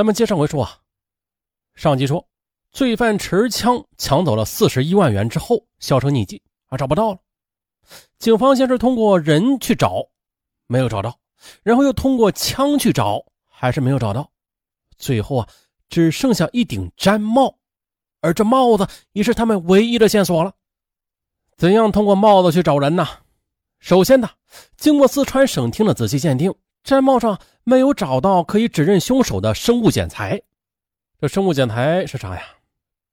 咱们接上回说啊，上集说，罪犯持枪抢走了四十一万元之后销声匿迹啊，找不到了。警方先是通过人去找，没有找到，然后又通过枪去找，还是没有找到。最后啊，只剩下一顶毡帽，而这帽子也是他们唯一的线索了。怎样通过帽子去找人呢？首先呢，经过四川省厅的仔细鉴定。毡帽上没有找到可以指认凶手的生物检材，这生物检材是啥呀？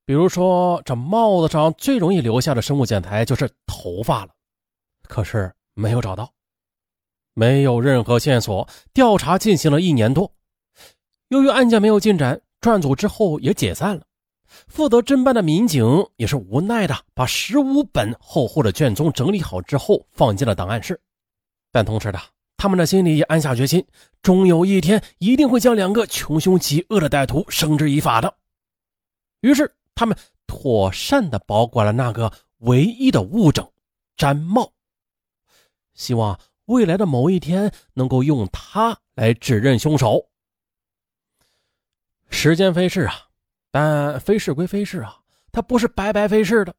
比如说，这帽子上最容易留下的生物检材就是头发了，可是没有找到，没有任何线索。调查进行了一年多，由于案件没有进展，专案组之后也解散了。负责侦办的民警也是无奈的，把十五本厚厚的卷宗整理好之后放进了档案室，但同时的。他们的心里也暗下决心，终有一天一定会将两个穷凶极恶的歹徒绳之以法的。于是，他们妥善的保管了那个唯一的物证——毡帽，希望未来的某一天能够用它来指认凶手。时间飞逝啊，但飞逝归飞逝啊，它不是白白飞逝的。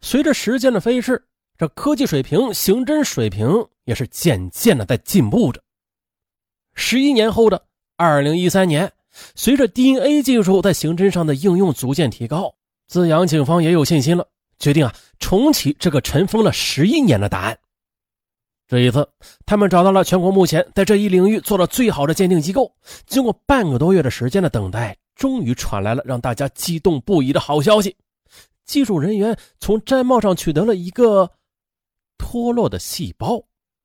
随着时间的飞逝。这科技水平、刑侦水平也是渐渐的在进步着。十一年后的二零一三年，随着 DNA 技术在刑侦上的应用逐渐提高，资阳警方也有信心了，决定啊重启这个尘封了十一年的答案。这一次，他们找到了全国目前在这一领域做的最好的鉴定机构。经过半个多月的时间的等待，终于传来了让大家激动不已的好消息：技术人员从毡帽上取得了一个。脱落的细胞，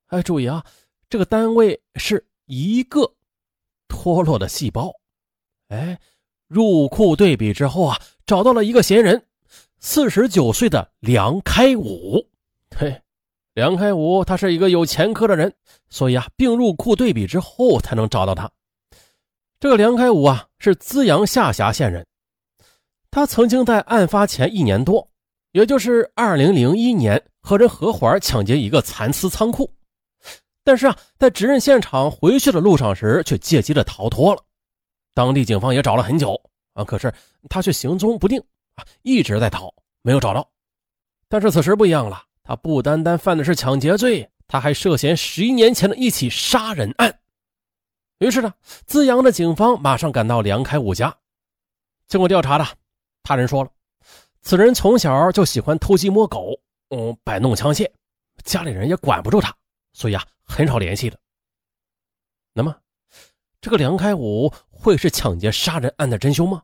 哎，注意啊，这个单位是一个脱落的细胞。哎，入库对比之后啊，找到了一个嫌疑人，四十九岁的梁开武。嘿，梁开武他是一个有前科的人，所以啊，并入库对比之后才能找到他。这个梁开武啊，是资阳下辖县人，他曾经在案发前一年多，也就是二零零一年。和人合伙抢劫一个蚕丝仓库，但是啊，在指认现场回去的路上时，却借机的逃脱了。当地警方也找了很久啊，可是他却行踪不定啊，一直在逃，没有找到。但是此时不一样了，他不单单犯的是抢劫罪，他还涉嫌十一年前的一起杀人案。于是呢，资阳的警方马上赶到梁开武家。经过调查的，他人说了，此人从小就喜欢偷鸡摸狗。嗯，摆弄枪械，家里人也管不住他，所以啊，很少联系的。那么，这个梁开武会是抢劫杀人案的真凶吗？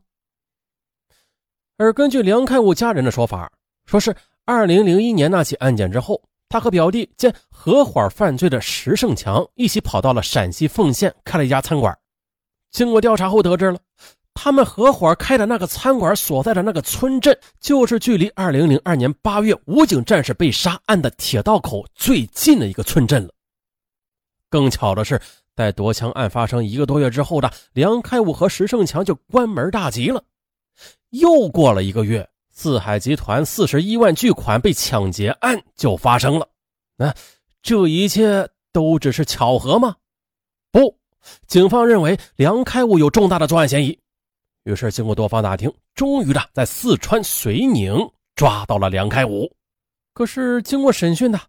而根据梁开武家人的说法，说是二零零一年那起案件之后，他和表弟兼合伙犯罪的石胜强一起跑到了陕西凤县开了一家餐馆。经过调查后得知了。他们合伙开的那个餐馆所在的那个村镇，就是距离2002年8月武警战士被杀案的铁道口最近的一个村镇了。更巧的是，在夺枪案发生一个多月之后的梁开武和石胜强就关门大吉了。又过了一个月，四海集团四十一万巨款被抢劫案就发生了。那这一切都只是巧合吗？不，警方认为梁开武有重大的作案嫌疑。于是，经过多方打听，终于的在四川遂宁抓到了梁开武。可是，经过审讯呢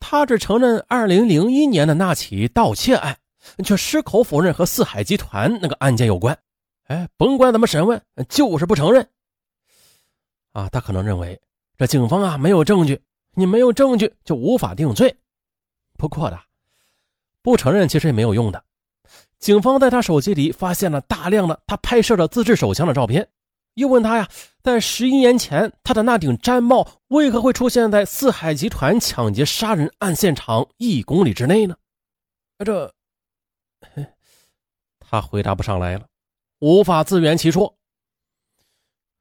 他只承认2001年的那起盗窃案，却矢口否认和四海集团那个案件有关。哎，甭管怎么审问，就是不承认。啊，他可能认为这警方啊没有证据，你没有证据就无法定罪。不过的，不承认其实也没有用的。警方在他手机里发现了大量的他拍摄的自制手枪的照片，又问他呀，在十一年前他的那顶毡帽为何会出现在四海集团抢劫杀人案现场一公里之内呢？这，他回答不上来了，无法自圆其说。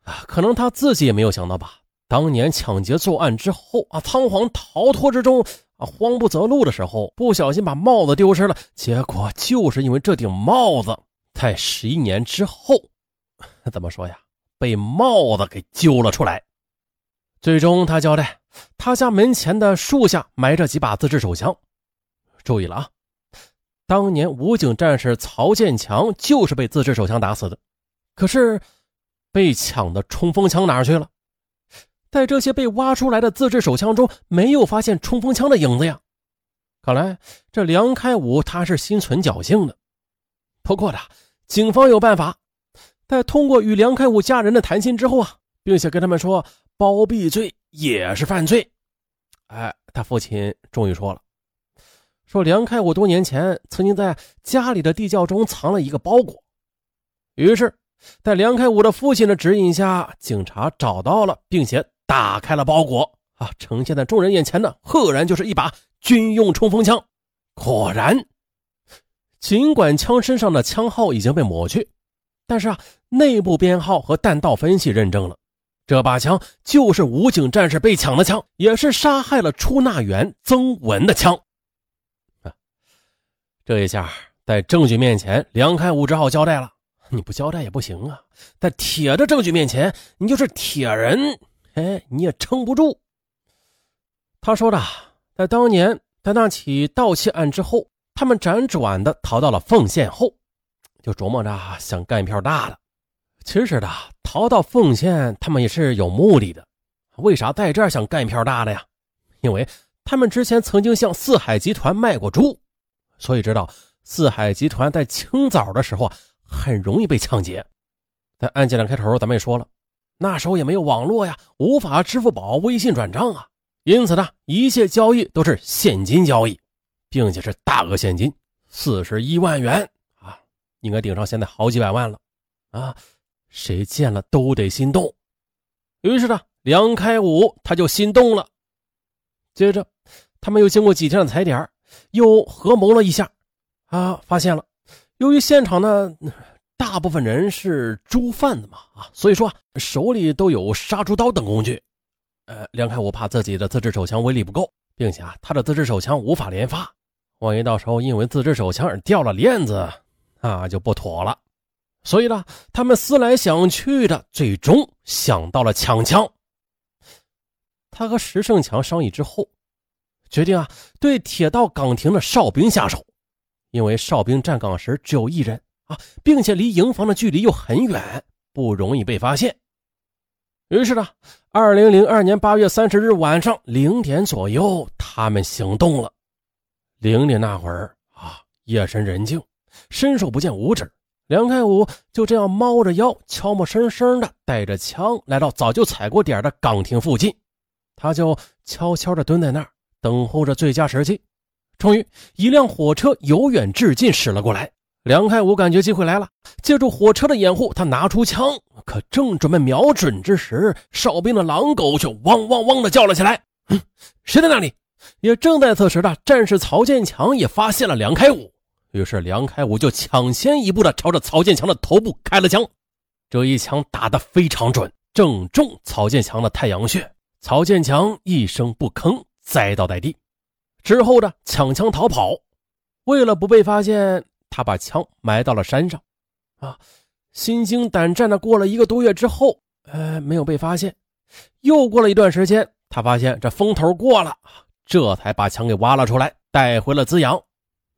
啊，可能他自己也没有想到吧。当年抢劫作案之后啊，仓皇逃脱之中。啊，慌不择路的时候，不小心把帽子丢失了。结果就是因为这顶帽子，在十一年之后，怎么说呀？被帽子给揪了出来。最终，他交代，他家门前的树下埋着几把自制手枪。注意了啊，当年武警战士曹建强就是被自制手枪打死的。可是，被抢的冲锋枪哪去了？在这些被挖出来的自制手枪中，没有发现冲锋枪的影子呀。看来这梁开武他是心存侥幸的。不过呢，警方有办法，在通过与梁开武家人的谈心之后啊，并且跟他们说包庇罪也是犯罪。哎，他父亲终于说了，说梁开武多年前曾经在家里的地窖中藏了一个包裹。于是，在梁开武的父亲的指引下，警察找到了，并且打开了包裹啊，呈现在众人眼前的，赫然就是一把。军用冲锋枪，果然，尽管枪身上的枪号已经被抹去，但是啊，内部编号和弹道分析认证了，这把枪就是武警战士被抢的枪，也是杀害了出纳员曾文的枪。啊，这一下在证据面前，梁开武只好交代了。你不交代也不行啊，在铁的证据面前，你就是铁人，哎，你也撑不住。他说的。在当年，在那起盗窃案之后，他们辗转的逃到了奉县后，就琢磨着想干一票大的。其实的，逃到奉县，他们也是有目的的。为啥在这儿想干一票大的呀？因为他们之前曾经向四海集团卖过猪，所以知道四海集团在清早的时候啊，很容易被抢劫。在案件的开头，咱们也说了，那时候也没有网络呀，无法支付宝、微信转账啊。因此呢，一切交易都是现金交易，并且是大额现金，四十一万元啊，应该顶上现在好几百万了啊！谁见了都得心动。于是呢，梁开武他就心动了。接着，他们又经过几天的踩点，又合谋了一下啊，发现了，由于现场呢大部分人是猪贩子嘛啊，所以说手里都有杀猪刀等工具。呃，梁开武怕自己的自制手枪威力不够，并且啊，他的自制手枪无法连发，万一到时候因为自制手枪而掉了链子，那就不妥了。所以呢，他们思来想去的，最终想到了抢枪。他和石胜强商议之后，决定啊，对铁道岗亭的哨兵下手，因为哨兵站岗时只有一人啊，并且离营房的距离又很远，不容易被发现。于是呢，二零零二年八月三十日晚上零点左右，他们行动了。零点那会儿啊，夜深人静，伸手不见五指。梁开武就这样猫着腰，悄没声声的带着枪来到早就踩过点的岗亭附近，他就悄悄的蹲在那儿，等候着最佳时机。终于，一辆火车由远至近驶了过来。梁开武感觉机会来了，借助火车的掩护，他拿出枪，可正准备瞄准之时，哨兵的狼狗却汪汪汪的叫了起来。嗯，谁在那里？也正在此时的战士曹建强也发现了梁开武，于是梁开武就抢先一步的朝着曹建强的头部开了枪。这一枪打得非常准，正中曹建强的太阳穴。曹建强一声不吭，栽倒在地。之后的抢枪逃跑，为了不被发现。他把枪埋到了山上，啊，心惊胆战的过了一个多月之后，呃，没有被发现。又过了一段时间，他发现这风头过了，这才把枪给挖了出来，带回了资阳。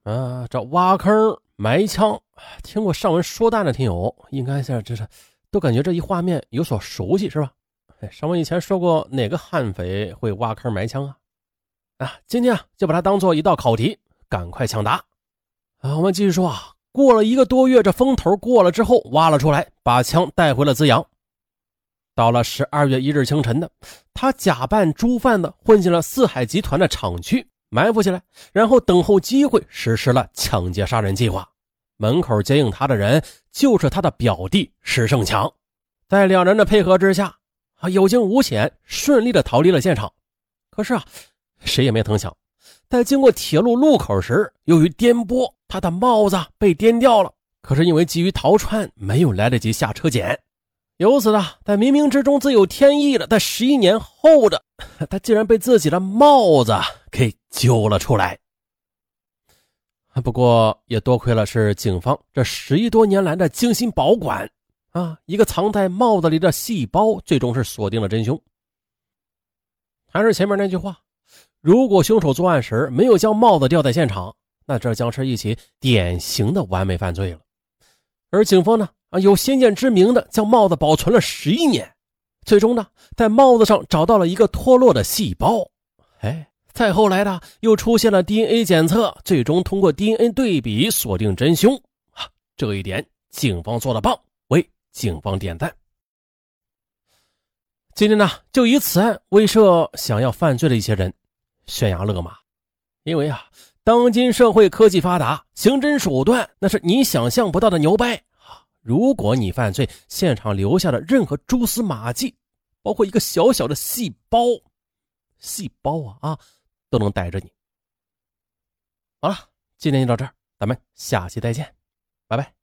啊，这挖坑埋枪，听过上文说弹的听友，应该是这是都感觉这一画面有所熟悉，是吧？哎上文以前说过哪个悍匪会挖坑埋枪啊？啊，今天啊，就把它当做一道考题，赶快抢答。啊，我们继续说啊，过了一个多月，这风头过了之后，挖了出来，把枪带回了资阳。到了十二月一日清晨的，他假扮猪贩子混进了四海集团的厂区，埋伏起来，然后等候机会实施了抢劫杀人计划。门口接应他的人就是他的表弟石胜强，在两人的配合之下，啊，有惊无险，顺利的逃离了现场。可是啊，谁也没曾想。在经过铁路路口时，由于颠簸，他的帽子被颠掉了。可是因为急于逃窜，没有来得及下车捡。由此呢，在冥冥之中自有天意的，在十一年后的他竟然被自己的帽子给揪了出来。不过也多亏了是警方这十一多年来的精心保管啊，一个藏在帽子里的细胞，最终是锁定了真凶。还是前面那句话。如果凶手作案时没有将帽子掉在现场，那这将是一起典型的完美犯罪了。而警方呢，啊，有先见之明的将帽子保存了十一年，最终呢，在帽子上找到了一个脱落的细胞。哎，再后来呢，又出现了 DNA 检测，最终通过 DNA 对比锁定真凶。啊，这一点警方做的棒，为警方点赞。今天呢，就以此案威慑想要犯罪的一些人，悬崖勒马。因为啊，当今社会科技发达，刑侦手段那是你想象不到的牛掰啊！如果你犯罪现场留下的任何蛛丝马迹，包括一个小小的细胞，细胞啊啊，都能逮着你。好了，今天就到这儿，咱们下期再见，拜拜。